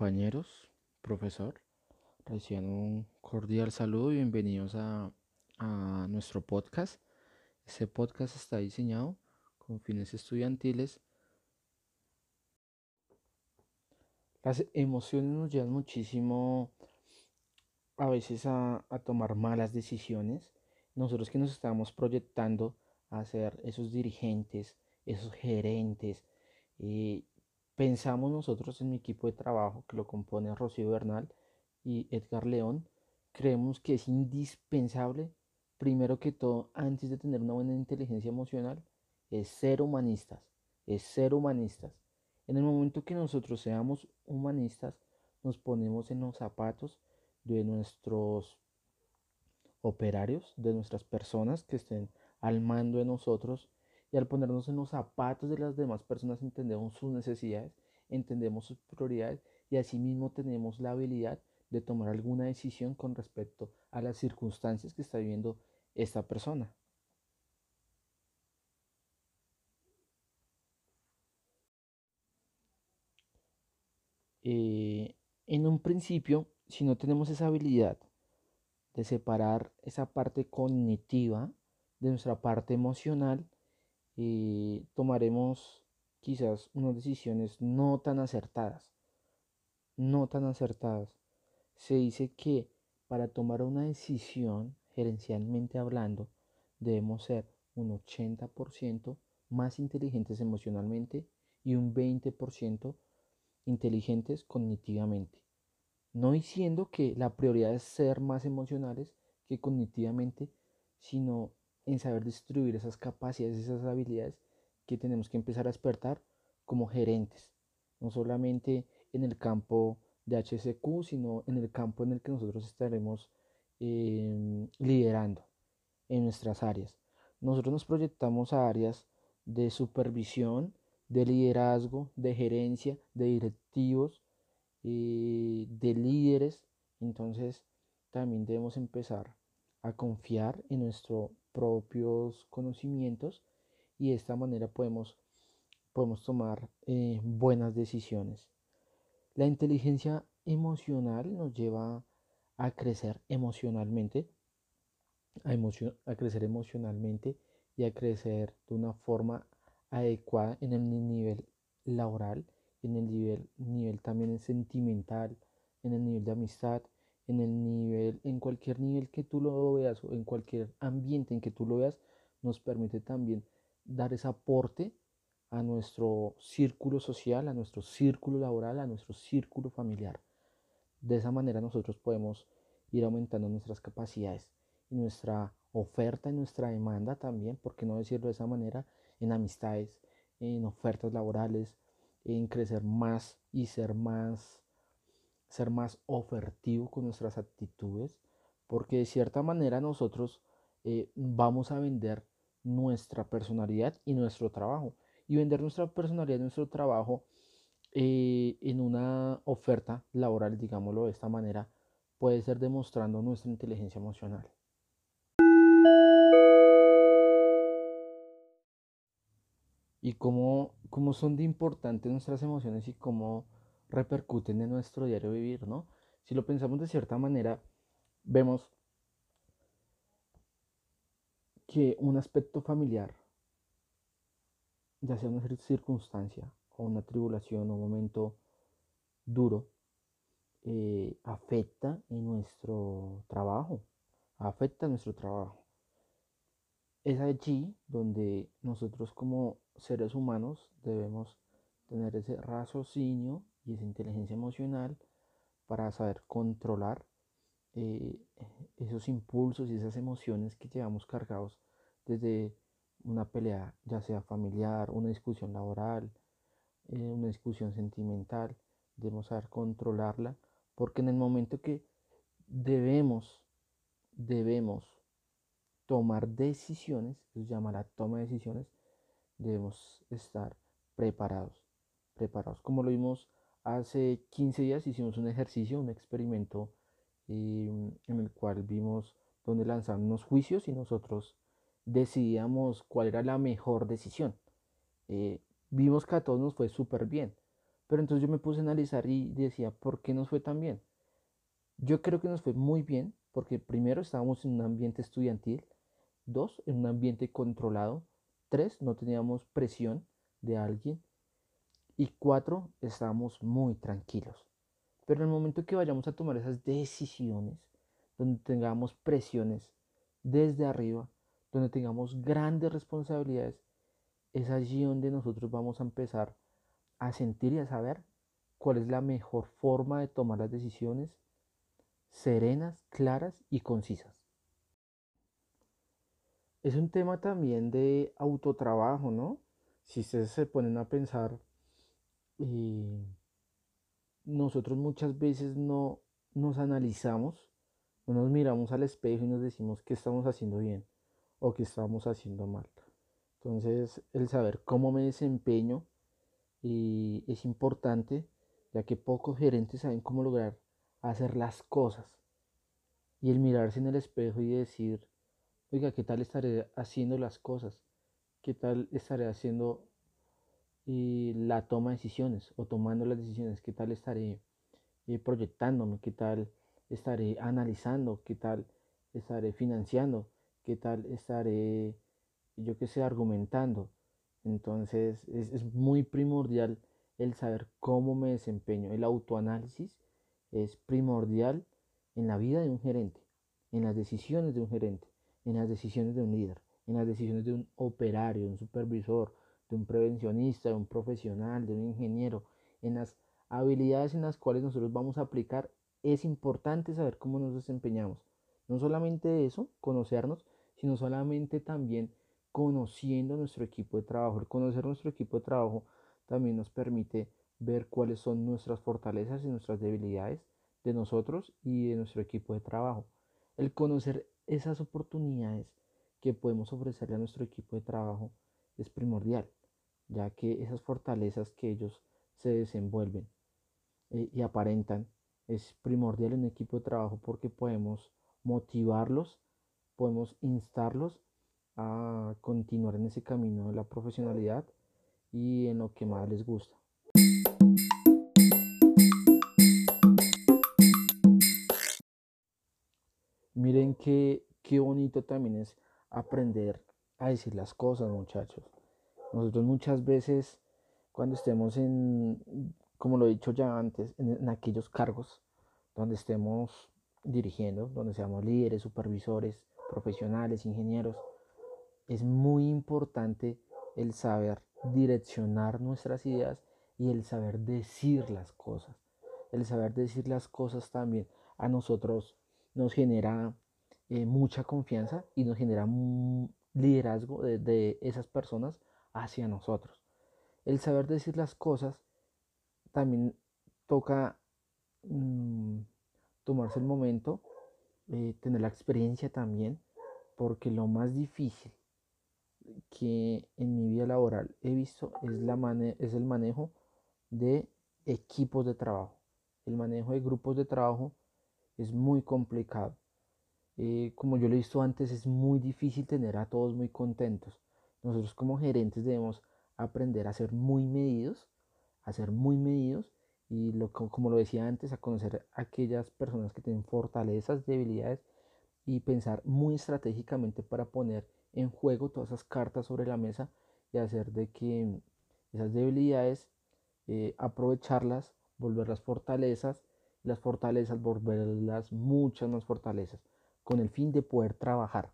compañeros, profesor. Reciban un cordial saludo y bienvenidos a, a nuestro podcast. Este podcast está diseñado con fines estudiantiles. Las emociones nos llevan muchísimo a veces a, a tomar malas decisiones. Nosotros que nos estamos proyectando a ser esos dirigentes, esos gerentes, eh, pensamos nosotros en mi equipo de trabajo que lo compone Rocío Bernal y Edgar León, creemos que es indispensable, primero que todo, antes de tener una buena inteligencia emocional, es ser humanistas, es ser humanistas. En el momento que nosotros seamos humanistas, nos ponemos en los zapatos de nuestros operarios, de nuestras personas que estén al mando de nosotros y al ponernos en los zapatos de las demás personas entendemos sus necesidades, entendemos sus prioridades y asimismo tenemos la habilidad de tomar alguna decisión con respecto a las circunstancias que está viviendo esta persona. Eh, en un principio, si no tenemos esa habilidad de separar esa parte cognitiva de nuestra parte emocional, eh, tomaremos quizás unas decisiones no tan acertadas. No tan acertadas. Se dice que para tomar una decisión, gerencialmente hablando, debemos ser un 80% más inteligentes emocionalmente y un 20% inteligentes cognitivamente. No diciendo que la prioridad es ser más emocionales que cognitivamente, sino en saber distribuir esas capacidades, esas habilidades que tenemos que empezar a despertar como gerentes, no solamente en el campo de HSQ, sino en el campo en el que nosotros estaremos em, liderando en nuestras áreas. Nosotros nos proyectamos a áreas de supervisión, de liderazgo, de gerencia, de directivos, eh, de líderes. Entonces también debemos empezar a confiar en nuestros propios conocimientos y de esta manera podemos, podemos tomar eh, buenas decisiones. La inteligencia emocional nos lleva a crecer emocionalmente, a, a crecer emocionalmente y a crecer de una forma adecuada en el nivel laboral, en el nivel, nivel también sentimental, en el nivel de amistad, en el nivel, en cualquier nivel que tú lo veas o en cualquier ambiente en que tú lo veas, nos permite también dar ese aporte a nuestro círculo social, a nuestro círculo laboral, a nuestro círculo familiar. De esa manera nosotros podemos ir aumentando nuestras capacidades y nuestra oferta y nuestra demanda también, por qué no decirlo de esa manera, en amistades, en ofertas laborales, en crecer más y ser más ser más ofertivo con nuestras actitudes, porque de cierta manera nosotros eh, vamos a vender nuestra personalidad y nuestro trabajo. Y vender nuestra personalidad y nuestro trabajo eh, en una oferta laboral, digámoslo de esta manera, puede ser demostrando nuestra inteligencia emocional. Y cómo, cómo son de importantes nuestras emociones y cómo repercuten en nuestro diario vivir, ¿no? Si lo pensamos de cierta manera, vemos que un aspecto familiar, ya sea una circunstancia o una tribulación o un momento duro, eh, afecta en nuestro trabajo, afecta nuestro trabajo. Es allí donde nosotros como seres humanos debemos tener ese raciocinio y esa inteligencia emocional para saber controlar eh, esos impulsos y esas emociones que llevamos cargados desde una pelea, ya sea familiar, una discusión laboral, eh, una discusión sentimental. Debemos saber controlarla porque en el momento que debemos, debemos tomar decisiones, se llama la toma de decisiones, debemos estar preparados, preparados. Como lo vimos Hace 15 días hicimos un ejercicio, un experimento em, en el cual vimos donde lanzaban unos juicios y nosotros decidíamos cuál era la mejor decisión. Eh, vimos que a todos nos fue súper bien, Pero entonces yo me puse a analizar y decía, ¿por qué nos fue tan bien? Yo creo que nos fue muy bien porque primero estábamos en un ambiente estudiantil, dos, en un ambiente controlado, tres, no teníamos presión de alguien y cuatro, estábamos muy tranquilos. Pero en el momento que vayamos a tomar esas decisiones, donde tengamos presiones desde arriba, donde tengamos grandes responsabilidades, es allí donde nosotros vamos a empezar a sentir y a saber cuál es la mejor forma de tomar las decisiones serenas, claras y concisas. Es un tema también de autotrabajo, ¿no? Si ustedes se ponen a pensar, eh, nosotros muchas veces no nos analizamos, no nos miramos al espejo y nos decimos qué estamos haciendo bien o qué estamos haciendo mal. Entonces, el saber cómo me desempeño y es importante, ya que pocos gerentes saben cómo lograr hacer las cosas. Y el mirarse en el espejo y decir, oiga, ¿qué tal estaré haciendo las cosas? ¿Qué tal estaré haciendo y la toma de decisiones o tomando las decisiones? ¿Qué tal estaré eh, proyectándome? ¿Qué tal estaré analizando? ¿Qué tal estaré financiando? ¿Qué tal estaré, yo qué sé, argumentando? Entonces es, es muy primordial el saber cómo me desempeño. El autoanálisis es primordial en la vida de un gerente, en las decisiones de un gerente, en las decisiones de un líder, en las decisiones de un operario, un supervisor, de un prevencionista, de un profesional, de un ingeniero, en las habilidades en las cuales nosotros vamos a aplicar, es importante saber cómo nos desempeñamos. No solamente eso, conocernos, sino solamente también conociendo nuestro equipo de trabajo. El conocer nuestro equipo de trabajo también nos permite ver cuáles son nuestras fortalezas y nuestras debilidades de nosotros y de nuestro equipo de trabajo. El conocer esas oportunidades que podemos ofrecerle a nuestro equipo de trabajo es primordial, ya que esas fortalezas que ellos se desenvuelven eh, y aparentan es primordial en un equipo de trabajo porque podemos motivarlos, podemos instarlos a continuar en ese camino de la profesionalidad y en lo que más les gusta. Miren qué, qué bonito también es aprender a decir las cosas, muchachos. Nosotros muchas veces, cuando estemos en, como lo he dicho ya antes, en, aquellos cargos donde estemos dirigiendo, donde seamos líderes, supervisores, profesionales, ingenieros, es muy importante el saber direccionar nuestras ideas y el saber decir las cosas. El saber decir las cosas también a nosotros nos genera eh, mucha confianza y nos genera liderazgo de, esas personas hacia nosotros. El saber decir las cosas también toca mm, tomarse el momento, eh, tener la experiencia también, porque lo más difícil que en mi vida laboral he visto es, la es el manejo de equipos de trabajo. El manejo de grupos de trabajo es muy complicado. Eh, como yo lo he visto antes, es muy difícil tener a todos muy contentos. Nosotros como gerentes debemos aprender a ser muy medidos, a ser muy medidos y lo, como lo decía antes, a conocer a aquellas personas que tienen fortalezas, debilidades y pensar muy estratégicamente para poner en juego todas esas cartas sobre la mesa y hacer de que esas debilidades, eh, aprovecharlas, volverlas fortalezas las fortalezas, volverlas muchas más fortalezas, con el fin de poder trabajar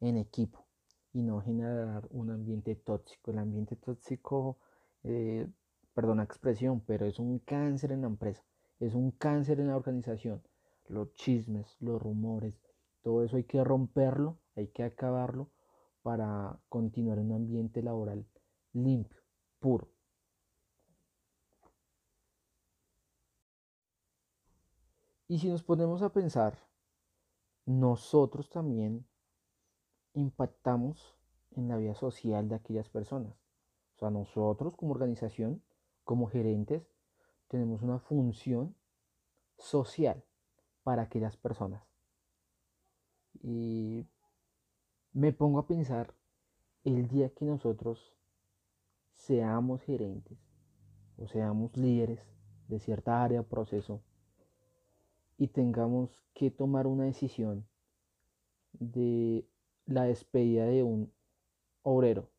en equipo y no generar un ambiente tóxico. El ambiente tóxico, eh, perdona expresión, pero es un cáncer en la empresa, es un cáncer en la organización. Los chismes, los rumores, todo eso hay que romperlo, hay que acabarlo para continuar en un ambiente laboral limpio, puro. Y si nos ponemos a pensar, nosotros también impactamos en la vida social de aquellas personas. O sea, nosotros como organización, como gerentes, tenemos una función social para aquellas personas. Y me pongo a pensar el día que nosotros seamos gerentes o seamos líderes de cierta área o proceso y tengamos que tomar una decisión de la despedida de un obrero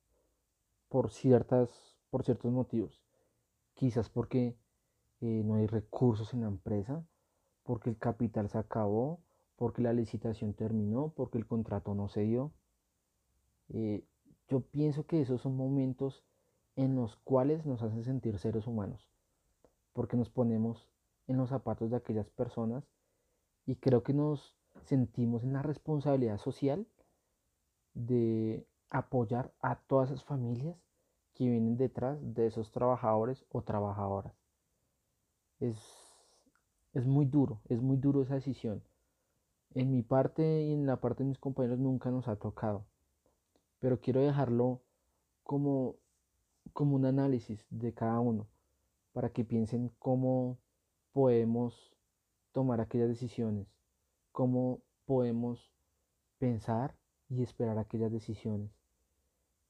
por, ciertas, por ciertos motivos. Quizás porque eh, no hay recursos en la empresa, porque el capital se acabó, porque la licitación terminó, porque el contrato no se dio. Eh, yo pienso que esos son momentos en los cuales nos hacen sentir seres humanos, porque nos ponemos en los zapatos de aquellas personas y creo que nos sentimos en la responsabilidad social de apoyar a todas esas familias que vienen detrás de esos trabajadores o trabajadoras. Es, es muy duro, es muy duro esa decisión. En mi parte y en la parte de mis compañeros nunca nos ha tocado, pero quiero dejarlo como, como un análisis de cada uno, para que piensen cómo podemos tomar aquellas decisiones, cómo podemos pensar y esperar aquellas decisiones.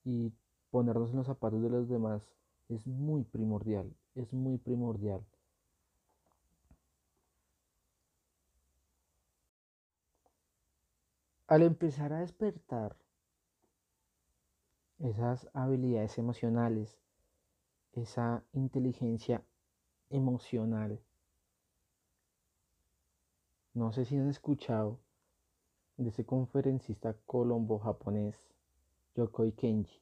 Y ponernos en los zapatos de los demás es muy primordial, es muy primordial. Al empezar a despertar esas habilidades emocionales, esa inteligencia emocional, no sé si han escuchado de ese conferencista colombo japonés Yokoi Kenji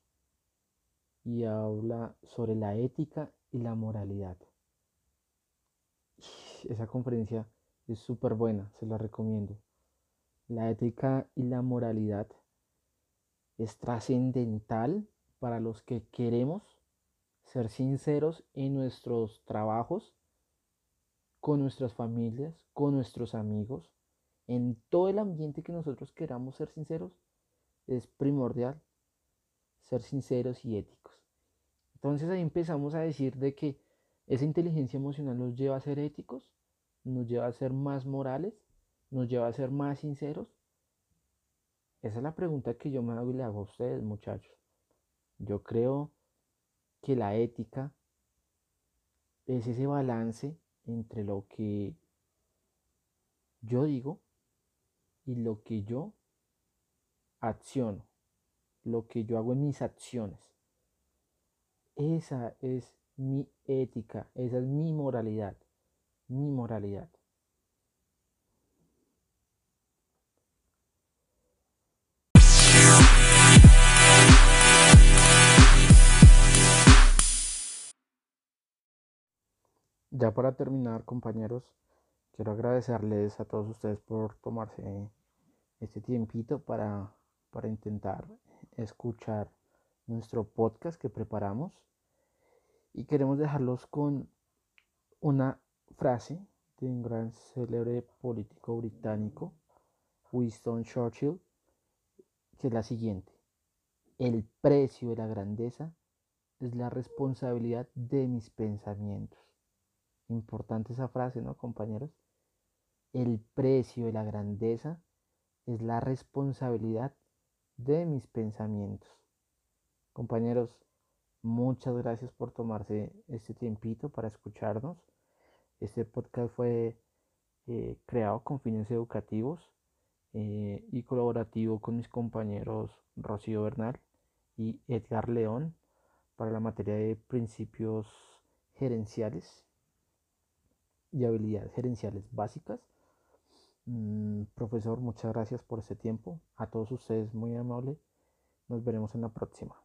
y habla sobre la ética y la moralidad. Esa conferencia es súper buena, se la recomiendo. La ética y la moralidad es trascendental para los que queremos ser sinceros en nuestros trabajos, con nuestras familias, con nuestros amigos, en todo el ambiente que nosotros queramos ser sinceros, es primordial ser sinceros y éticos. Entonces ahí empezamos a decir de que esa inteligencia emocional nos lleva a ser éticos, nos lleva a ser más morales, nos lleva a ser más sinceros. Esa es la pregunta que yo me hago y le hago a ustedes, muchachos. Yo creo que la ética es ese balance entre lo que yo digo y lo que yo acciono, lo que yo hago en mis acciones. Esa es mi ética, esa es mi moralidad, mi moralidad. Ya para terminar, compañeros, quiero agradecerles a todos ustedes por tomarse este tiempito para, para intentar escuchar nuestro podcast que preparamos y queremos dejarlos con una frase de un gran célebre político británico, Winston Churchill, que es la siguiente. El precio de la grandeza es la responsabilidad de mis pensamientos. Importante esa frase, ¿no, compañeros? El precio de la grandeza es la responsabilidad de mis pensamientos. Compañeros, Muchas gracias por tomarse este tiempito para escucharnos. Este podcast fue eh, creado con fines educativos eh, y colaborativo con mis compañeros Rocío Bernal y Edgar León para la materia de principios gerenciales y habilidades gerenciales básicas. Mm, profesor, muchas gracias por este tiempo. A todos ustedes muy amable. Nos veremos en la próxima.